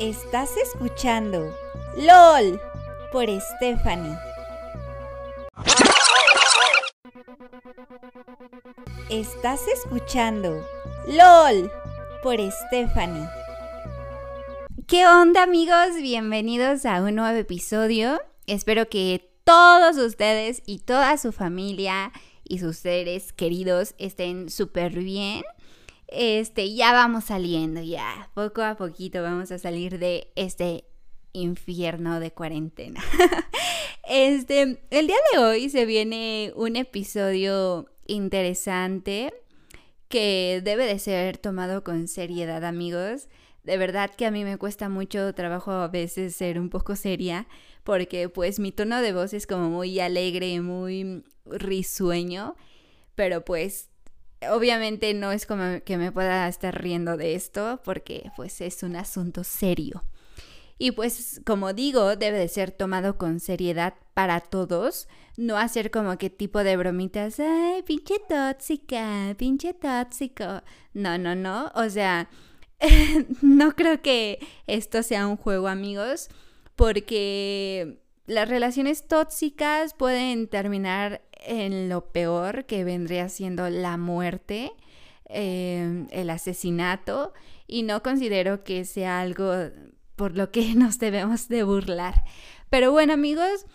Estás escuchando LOL por Stephanie. Estás escuchando LOL por Stephanie. ¿Qué onda amigos? Bienvenidos a un nuevo episodio. Espero que todos ustedes y toda su familia y sus seres queridos estén súper bien. Este, ya vamos saliendo, ya poco a poquito vamos a salir de este infierno de cuarentena. este, el día de hoy se viene un episodio interesante que debe de ser tomado con seriedad, amigos. De verdad que a mí me cuesta mucho trabajo a veces ser un poco seria porque pues mi tono de voz es como muy alegre, muy risueño, pero pues obviamente no es como que me pueda estar riendo de esto porque pues es un asunto serio. Y pues como digo, debe de ser tomado con seriedad para todos, no hacer como que tipo de bromitas, ay, pinche tóxica, pinche tóxico. No, no, no, o sea, no creo que esto sea un juego, amigos, porque las relaciones tóxicas pueden terminar en lo peor que vendría siendo la muerte, eh, el asesinato, y no considero que sea algo por lo que nos debemos de burlar. Pero bueno amigos,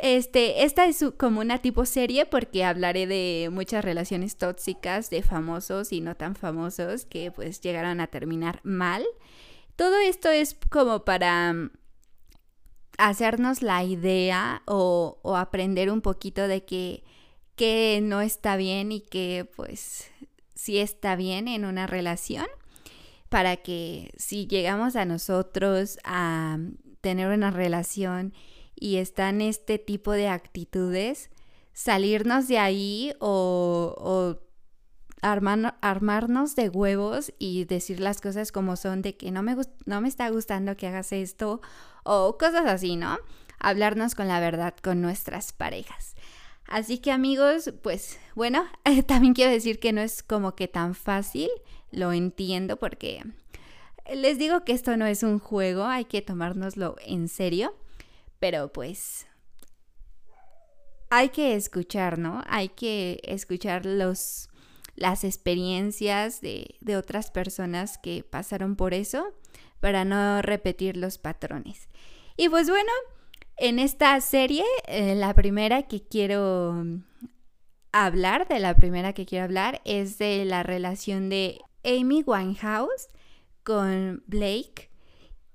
este, esta es como una tipo serie porque hablaré de muchas relaciones tóxicas de famosos y no tan famosos que pues llegaron a terminar mal. Todo esto es como para mm, hacernos la idea o, o aprender un poquito de que, que no está bien y que pues sí está bien en una relación para que si llegamos a nosotros a tener una relación y están este tipo de actitudes, salirnos de ahí o, armarnos de huevos y decir las cosas como son de que no me, no me está gustando que hagas esto o cosas así, ¿no? Hablarnos con la verdad con nuestras parejas. Así que amigos, pues bueno, también quiero decir que no es como que tan fácil lo entiendo porque les digo que esto no es un juego, hay que tomárnoslo en serio, pero pues hay que escuchar, ¿no? Hay que escuchar los, las experiencias de, de otras personas que pasaron por eso para no repetir los patrones. Y pues bueno, en esta serie, eh, la primera que quiero hablar, de la primera que quiero hablar, es de la relación de Amy Winehouse con Blake.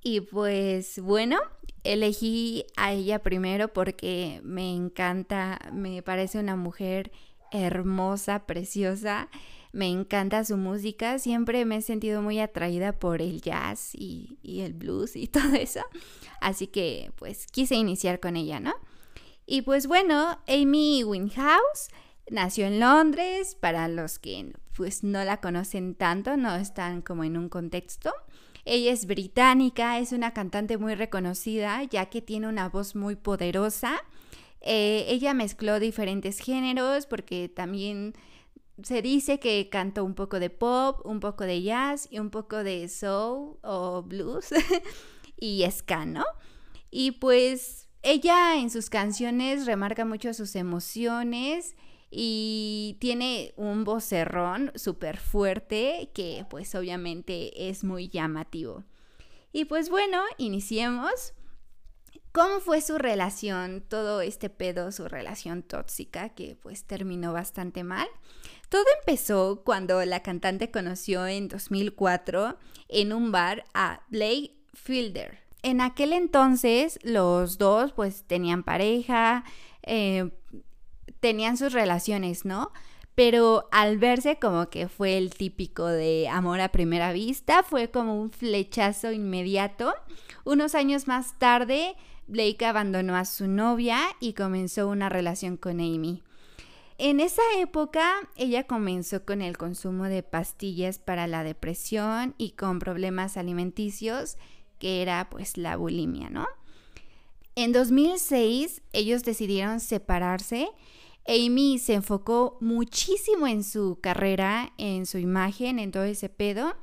Y pues bueno, elegí a ella primero porque me encanta, me parece una mujer hermosa, preciosa, me encanta su música, siempre me he sentido muy atraída por el jazz y, el blues y todo eso, así que pues quise iniciar con ella, ¿no? Y pues bueno, Amy Winehouse Nació en Londres, para los que pues no la conocen tanto, no están como en un contexto. Ella es británica, es una cantante muy reconocida, ya que tiene una voz muy poderosa. Eh, ella mezcló diferentes géneros porque también se dice que cantó un poco de pop, un poco de jazz y un poco de soul o blues y ska, ¿no? Y pues ella en sus canciones remarca mucho sus emociones y tiene un vocerrón súper fuerte que pues obviamente es muy llamativo. Y pues bueno, iniciemos. ¿Cómo fue su relación, todo este pedo, su relación tóxica que pues terminó bastante mal? Todo empezó cuando la cantante conoció en 2004 en un bar a Blake Fielder. En aquel entonces los dos pues tenían pareja, eh, tenían sus relaciones, ¿no? Pero al verse como que fue el típico de amor a primera vista, fue como un flechazo inmediato. Unos años más tarde, Blake abandonó a su novia y comenzó una relación con Amy. En esa época, ella comenzó con el consumo de pastillas para la depresión y con problemas alimenticios, que era pues la bulimia, ¿no? En 2006, ellos decidieron separarse Amy se enfocó muchísimo en su carrera, en su imagen, en todo ese pedo.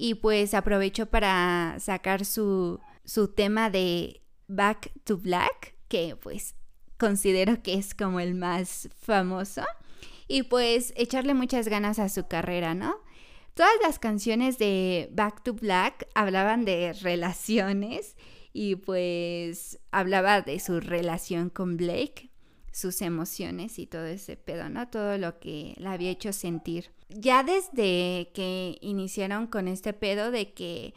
y pues aprovechó para sacar su, su tema de Back to Black, que pues considero que es como el más famoso, y pues echarle muchas ganas a su carrera, ¿no? Todas las canciones de Back to Black hablaban de relaciones y pues hablaba de su relación con Blake, sus emociones y todo ese pedo, ¿no? Todo lo que la había hecho sentir. Ya desde que iniciaron con este pedo de que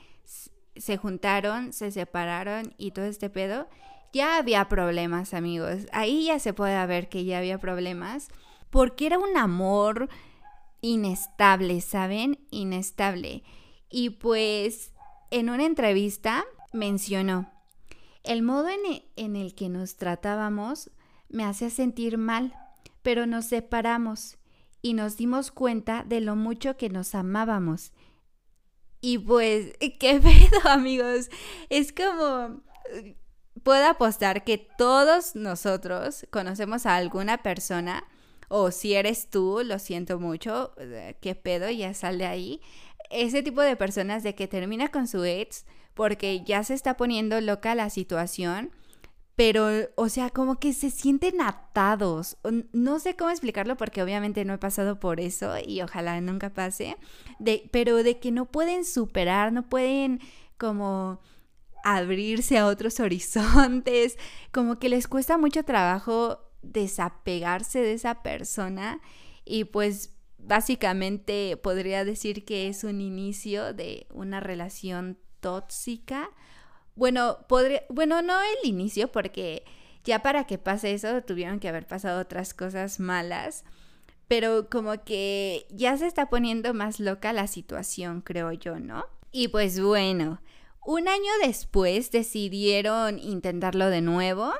se juntaron, se separaron y todo este pedo, ya había problemas, amigos. Ahí ya se puede ver que ya había problemas porque era un amor inestable, ¿saben? Inestable. Y pues en una entrevista mencionó, el modo en, e, en el que nos tratábamos me hacía sentir mal, pero nos separamos y nos dimos cuenta de lo mucho que nos amábamos. Y pues, qué pedo, amigos. Es como, puedo apostar que todos nosotros conocemos a alguna persona, o si eres tú, lo siento mucho, eh, qué pedo, ya sale ahí. Ese tipo de personas de que termina con su ex porque ya se está poniendo loca la situación pero, o sea, como que se sienten atados. No sé cómo explicarlo porque obviamente no he pasado por eso y ojalá nunca pase, de, pero de que no pueden superar, no pueden como abrirse a otros horizontes, como que les cuesta mucho trabajo desapegarse de esa persona y pues básicamente podría decir que es un inicio de una relación tóxica bueno, podría, bueno, no el inicio, porque ya para que pase eso tuvieron que haber pasado otras cosas malas, pero como que ya se está poniendo más loca la situación, creo yo, ¿no? Y pues bueno, un año después decidieron intentarlo de nuevo,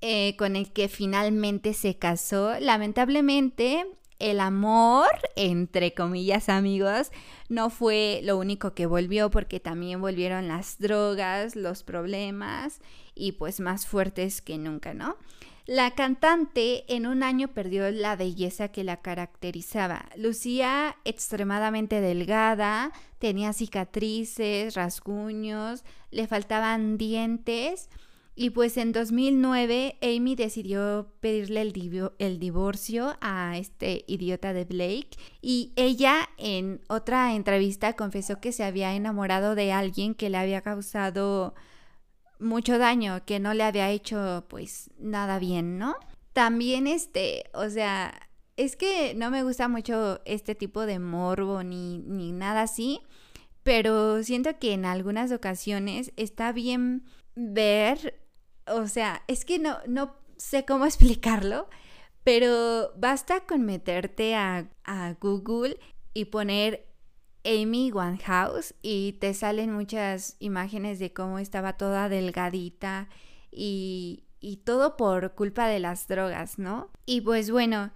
eh, con el que finalmente se casó. Lamentablemente, el amor, entre comillas amigos, no fue lo único que volvió porque también volvieron las drogas, los problemas y pues más fuertes que nunca, ¿no? La cantante en un año perdió la belleza que la caracterizaba. Lucía extremadamente delgada, tenía cicatrices, rasguños, le faltaban dientes y pues en 2009 Amy decidió pedirle el, el, divorcio a este idiota de Blake y ella en otra entrevista confesó que se había enamorado de alguien que le había causado mucho daño, que no le había hecho pues nada bien, ¿no? También este, o sea, es que no me gusta mucho este tipo de morbo ni, ni nada así, pero siento que en algunas ocasiones está bien ver o sea, es que no, no sé cómo explicarlo, pero basta con meterte a, Google y poner Amy Winehouse y te salen muchas imágenes de cómo estaba toda delgadita y, y todo por culpa de las drogas, ¿no? Y pues bueno,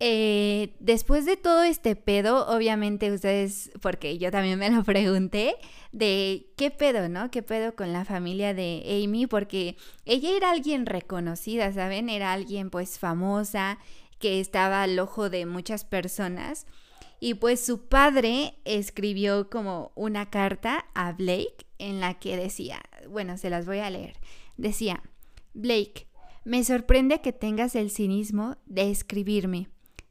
eh, después de todo este pedo, obviamente ustedes, porque yo también me lo pregunté, de qué pedo, ¿no? ¿Qué pedo con la familia de Amy? Porque ella era alguien reconocida, ¿saben? Era alguien pues famosa, que estaba al ojo de muchas personas. Y pues su padre escribió como una carta a Blake en la que decía, bueno, se las voy a leer. Decía, Blake, me sorprende que tengas el cinismo de escribirme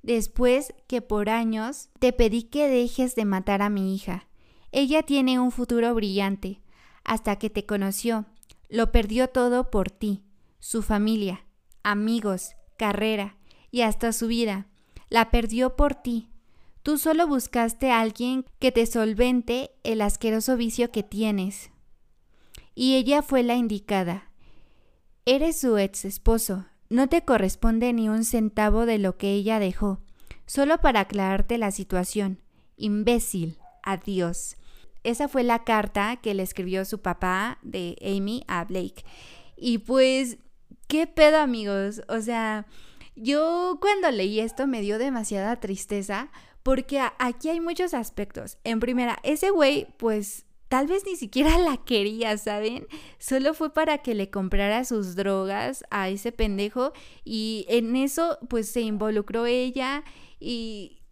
después que por años te pedí que dejes de matar a mi hija. Ella tiene un futuro brillante. Hasta que te conoció, lo perdió todo por ti, su familia, amigos, carrera y hasta su vida. La perdió por ti. Tú solo buscaste a alguien que te solvente el asqueroso vicio que tienes. Y ella fue la indicada. Eres su ex esposo, no te corresponde ni un centavo de lo que ella dejó. Solo para aclararte la situación. Imbécil. Adiós. Esa fue la carta que le escribió su papá de Amy a Blake. Y pues, ¿qué pedo amigos? O sea, yo cuando leí esto me dio demasiada tristeza porque aquí hay muchos aspectos. En primera, ese güey pues tal vez ni siquiera la quería, ¿saben? Solo fue para que le comprara sus drogas a ese pendejo y en eso pues se involucró ella y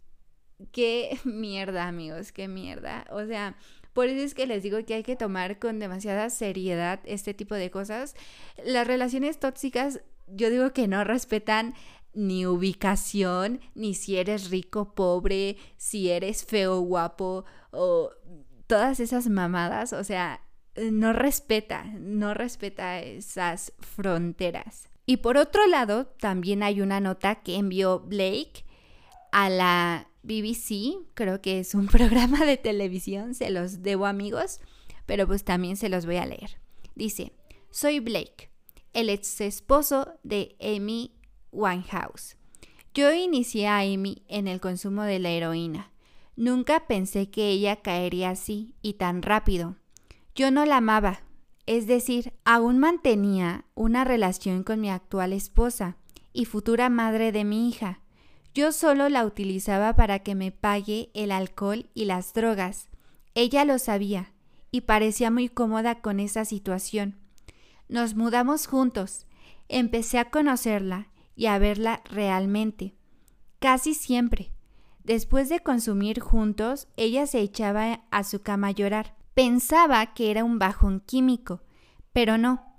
qué mierda, amigos, qué mierda. O sea, Por eso es que les digo que hay que tomar con demasiada seriedad este tipo de cosas. Las relaciones tóxicas, yo digo que no respetan ni ubicación, ni si eres rico, pobre, si eres feo, guapo, o todas esas mamadas, o sea, no respeta, no respeta esas fronteras. Y por otro lado, también hay una nota que envió Blake a la BBC, creo que es un programa de televisión, se los debo amigos, pero pues también se los voy a leer. Dice, soy Blake, el ex esposo de Amy Winehouse. Yo inicié a Amy en el consumo de la heroína. Nunca pensé que ella caería así y tan rápido. Yo no la amaba, es decir, aún mantenía una relación con mi actual esposa y futura madre de mi hija. Yo solo la utilizaba para que me pague el alcohol y las drogas. Ella lo sabía y parecía muy cómoda con esa situación. Nos mudamos juntos. Empecé a conocerla y a verla realmente. Casi siempre. Después de consumir juntos, ella se echaba a su cama a llorar. Pensaba que era un bajón químico, pero no.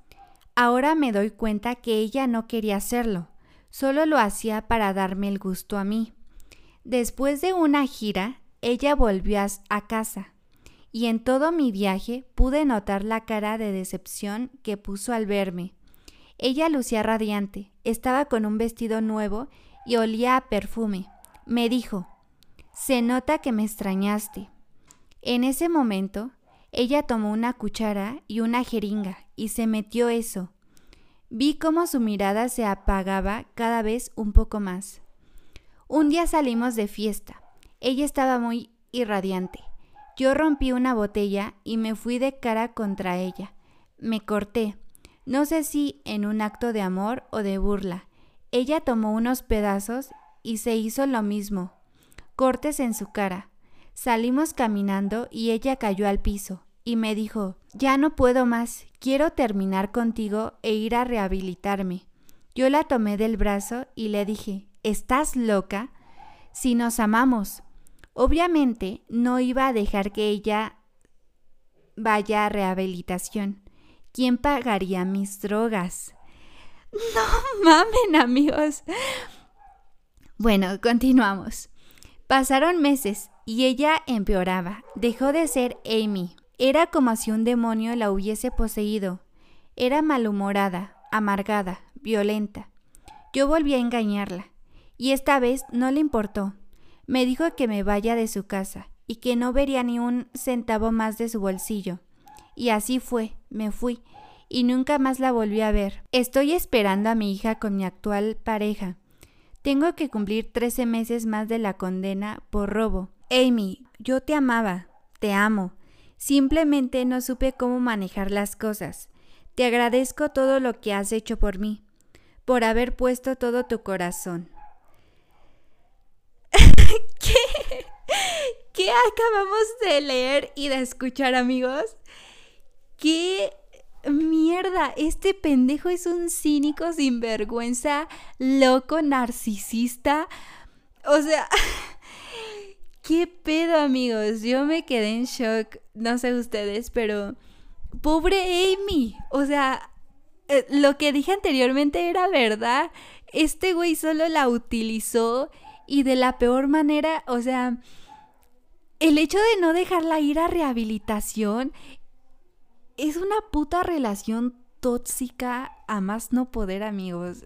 Ahora me doy cuenta que ella no quería hacerlo, solo lo hacía para darme el gusto a mí. Después de una gira, ella volvió a casa, y en todo mi viaje pude notar la cara de decepción que puso al verme. Ella lucía radiante, estaba con un vestido nuevo y olía a perfume. Me dijo, se nota que me extrañaste. En ese momento ella tomó una cuchara y una jeringa y se metió eso. Vi cómo su mirada se apagaba cada vez un poco más. Un día salimos de fiesta. Ella estaba muy irradiante. Yo rompí una botella y me fui de cara contra ella. Me corté. No sé si en un acto de amor o de burla. Ella tomó unos pedazos y se hizo lo mismo. Cortes en su cara. Salimos caminando y ella cayó al piso y me dijo, ya no puedo más, quiero terminar contigo e ir a rehabilitarme. Yo la tomé del brazo y le dije, ¿estás loca? Si nos amamos. Obviamente no iba a dejar que ella vaya a rehabilitación. ¿Quién pagaría mis drogas? No mamen amigos. Bueno, continuamos. Pasaron meses y ella empeoraba. Dejó de ser Amy. Era como si un demonio la hubiese poseído. Era malhumorada, amargada, violenta. Yo volví a engañarla, y esta vez no le importó. Me dijo que me vaya de su casa y que no vería ni un centavo más de su bolsillo. Y así fue, me fui, y nunca más la volví a ver. Estoy esperando a mi hija con mi actual pareja. Tengo que cumplir 13 meses más de la condena por robo. Amy, yo te amaba, te amo. Simplemente no supe cómo manejar las cosas. Te agradezco todo lo que has hecho por mí, por haber puesto todo tu corazón. ¿Qué? ¿Qué acabamos de leer y de escuchar, amigos? ¿Qué mierda, este pendejo es un cínico sinvergüenza, loco, narcisista. O sea, qué pedo amigos, yo me quedé en shock, no sé ustedes, pero pobre Amy, o sea, eh, lo que dije anteriormente era verdad, este güey solo la utilizó y de la peor manera, o sea, el hecho de no dejarla ir a rehabilitación es una puta relación tóxica a más no poder, amigos.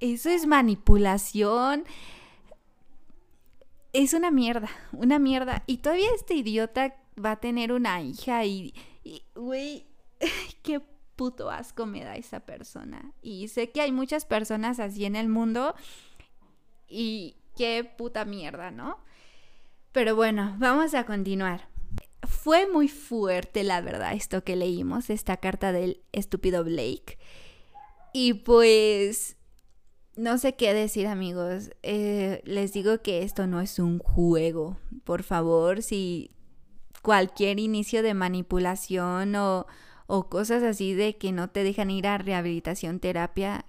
Eso es manipulación. Es una mierda, una mierda. Y todavía este idiota va a tener una hija y, güey, qué puto asco me da esa persona. Y sé que hay muchas personas así en el mundo y qué puta mierda, ¿no? Pero bueno, vamos a continuar fue muy fuerte, la verdad, esto que leímos, esta carta del estúpido Blake. Y pues, no sé qué decir, amigos. Eh, les digo que esto no es un juego. Por favor, si cualquier inicio de manipulación o, o cosas así de que no te dejan ir a rehabilitación, terapia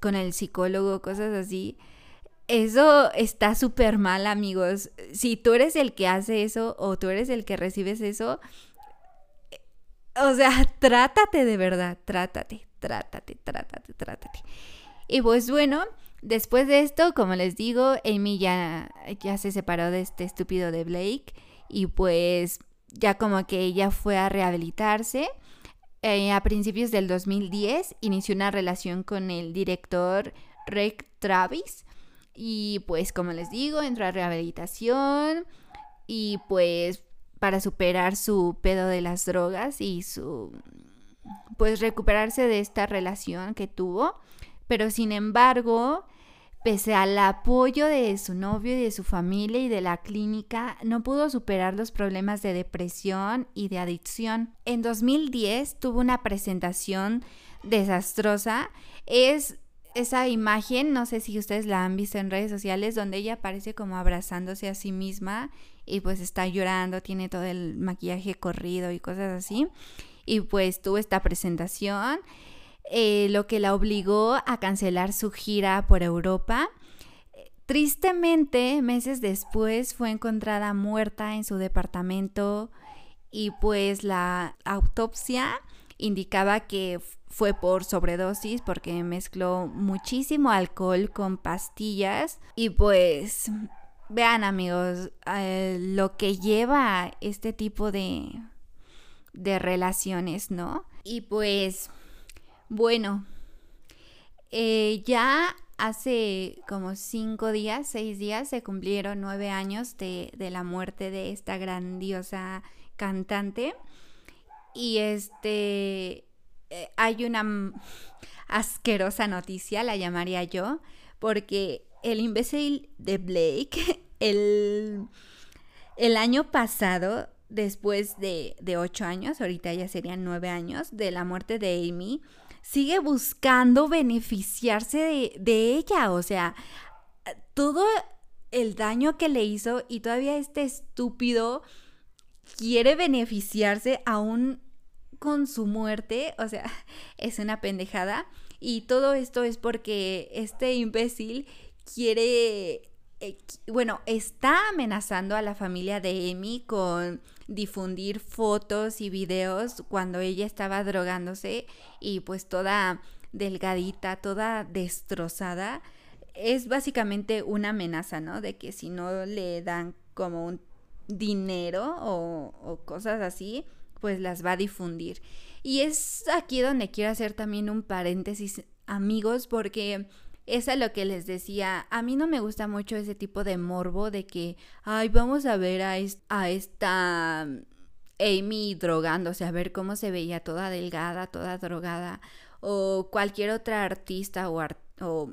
con el psicólogo, cosas así, eso está súper mal, amigos. Si tú eres el que hace eso o tú eres el que recibes eso, o sea, trátate de verdad, trátate, trátate, trátate, trátate. Y pues bueno, después de esto, como les digo, Amy ya, ya se separó de este estúpido de Blake y pues ya como que ella fue a rehabilitarse. Eh, a principios del 2010 inició una relación con el director Rick Travis y pues como les digo, entró a rehabilitación y pues para superar su pedo de las drogas y su pues recuperarse de esta relación que tuvo. Pero sin embargo, pese al apoyo de su novio y de su familia y de la clínica, no pudo superar los problemas de depresión y de adicción. En 2010 tuvo una presentación desastrosa. Es esa imagen, no sé si ustedes la han visto en redes sociales, donde ella aparece como abrazándose a sí misma y pues está llorando, tiene todo el maquillaje corrido y cosas así. Y pues tuvo esta presentación, eh, lo que la obligó a cancelar su gira por Europa. Tristemente, meses después fue encontrada muerta en su departamento y pues la autopsia indicaba que fue por sobredosis porque mezcló muchísimo alcohol con pastillas y pues vean amigos eh, lo que lleva este tipo de, de relaciones, ¿no? Y pues bueno, eh, ya hace como cinco días, seis días, se cumplieron nueve años de, de la muerte de esta grandiosa cantante. Y este, eh, hay una asquerosa noticia, la llamaría yo, porque el imbécil de Blake, el, el año pasado, después de, de, ocho años, ahorita ya serían nueve años, de la muerte de Amy, sigue buscando beneficiarse de, de ella. O sea, todo el daño que le hizo y todavía este estúpido quiere beneficiarse aún con su muerte, o sea, es una pendejada. Y todo esto es porque este imbécil quiere, eh, bueno, está amenazando a la familia de Amy con difundir fotos y videos cuando ella estaba drogándose y pues toda delgadita, toda destrozada. Es básicamente una amenaza, ¿no? De que si no le dan como un dinero o, o cosas así, pues las va a difundir. Y es aquí donde quiero hacer también un paréntesis, amigos, porque es a lo que les decía, a mí no me gusta mucho ese tipo de morbo de que, ay, vamos a ver a, a esta Amy drogándose, a ver cómo se veía toda delgada, toda drogada, o cualquier otra artista o, o,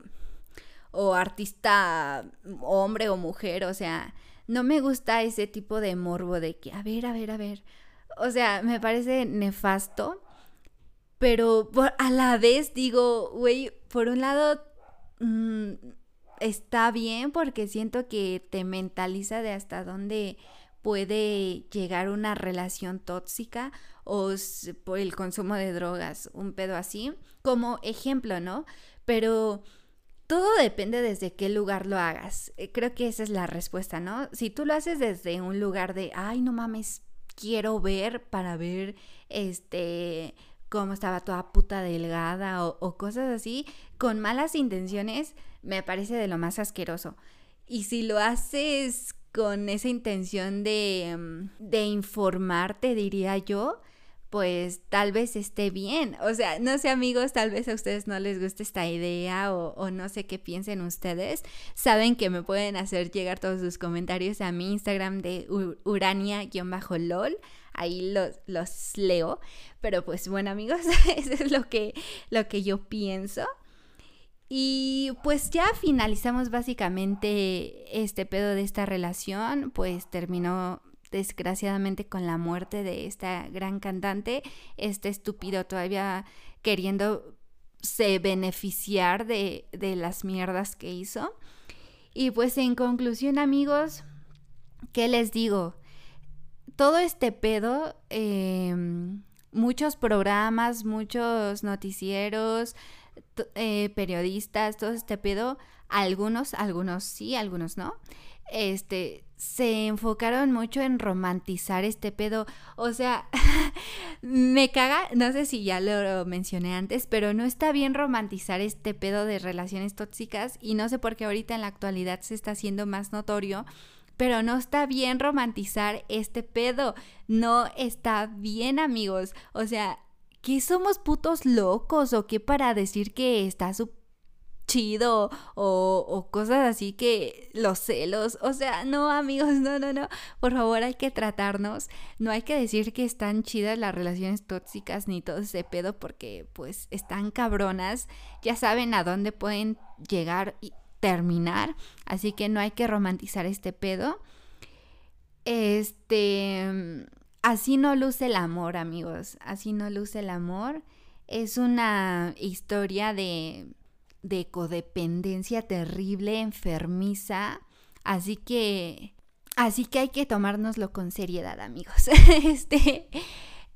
o artista hombre o mujer, o sea, no me gusta ese tipo de morbo de que, a ver, a ver, a ver, o sea, me parece nefasto, pero a la vez digo, güey, por un lado mm, está bien porque siento que te mentaliza de hasta dónde puede llegar una relación tóxica o por el consumo de drogas, un pedo así, como ejemplo, ¿no? Pero todo depende desde qué lugar lo hagas. Eh, creo que esa es la respuesta, ¿no? Si tú lo haces desde un lugar de, ay, no mames, quiero ver para ver este cómo estaba toda puta delgada o, cosas así, con malas intenciones, me parece de lo más asqueroso. Y si lo haces con esa intención de, mm, de informarte, diría yo, pues tal vez esté bien. O sea, no sé amigos, tal vez a ustedes no les guste esta idea o, no sé qué piensen ustedes. Saben que me pueden hacer llegar todos sus comentarios a mi Instagram de urania-lol. Ahí los, los leo. Pero pues bueno amigos, eso es lo que, lo que yo pienso. Y pues ya finalizamos básicamente este pedo de esta relación, pues terminó desgraciadamente con la muerte de esta gran cantante, este estúpido todavía queriendo se beneficiar de, de las mierdas que hizo. Y pues en conclusión amigos, ¿qué les digo? Todo este pedo, em, muchos programas, muchos noticieros, eh, periodistas, todo este pedo, algunos, algunos sí, algunos no, este, se enfocaron mucho en romantizar este pedo. O sea, me caga, no sé si ya lo mencioné antes, pero no está bien romantizar este pedo de relaciones tóxicas y no sé por qué ahorita en la actualidad se está haciendo más notorio. Pero no está bien romantizar este pedo. No está bien, amigos. O sea, ¿qué somos putos locos o qué para decir que está su chido o, cosas así que los celos, o sea, no amigos, no, no, no, por favor hay que tratarnos, no hay que decir que están chidas las relaciones tóxicas ni todo ese pedo porque pues están cabronas, ya saben a dónde pueden llegar y terminar, así que no hay que romantizar este pedo. Este, así no luce el amor, amigos, así no luce el amor. Es una historia de de codependencia terrible, enfermiza. Así que, así que hay que tomárnoslo con seriedad, amigos. este,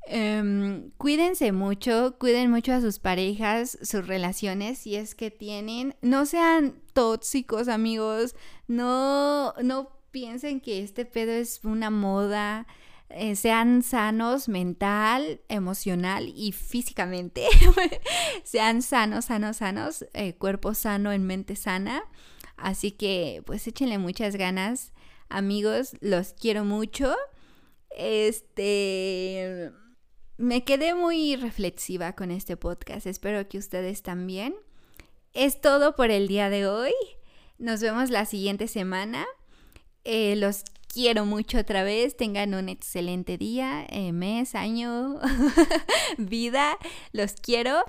em, cuídense mucho, cuiden mucho a sus parejas, sus relaciones, si es que tienen. No sean tóxicos, amigos. No, no piensen que este pedo es una moda. Eh, sean sanos mental, emocional y físicamente. sean sanos, sanos, sanos, eh, cuerpo sano en mente sana. Así que pues échenle muchas ganas, amigos, los quiero mucho. Este, me quedé muy reflexiva con este podcast, espero que ustedes también. Es todo por el día de hoy. Nos vemos la siguiente semana. Eh, los quiero mucho otra vez. Tengan un excelente día, eh, mes, año, vida. Los quiero.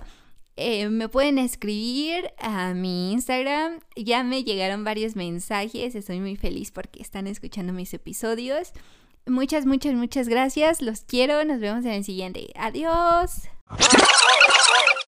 Eh, me pueden escribir a mi Instagram. Ya me llegaron varios mensajes. Estoy muy feliz porque están escuchando mis episodios. Muchas, muchas, muchas gracias. Los quiero. Nos vemos en el siguiente. Adiós.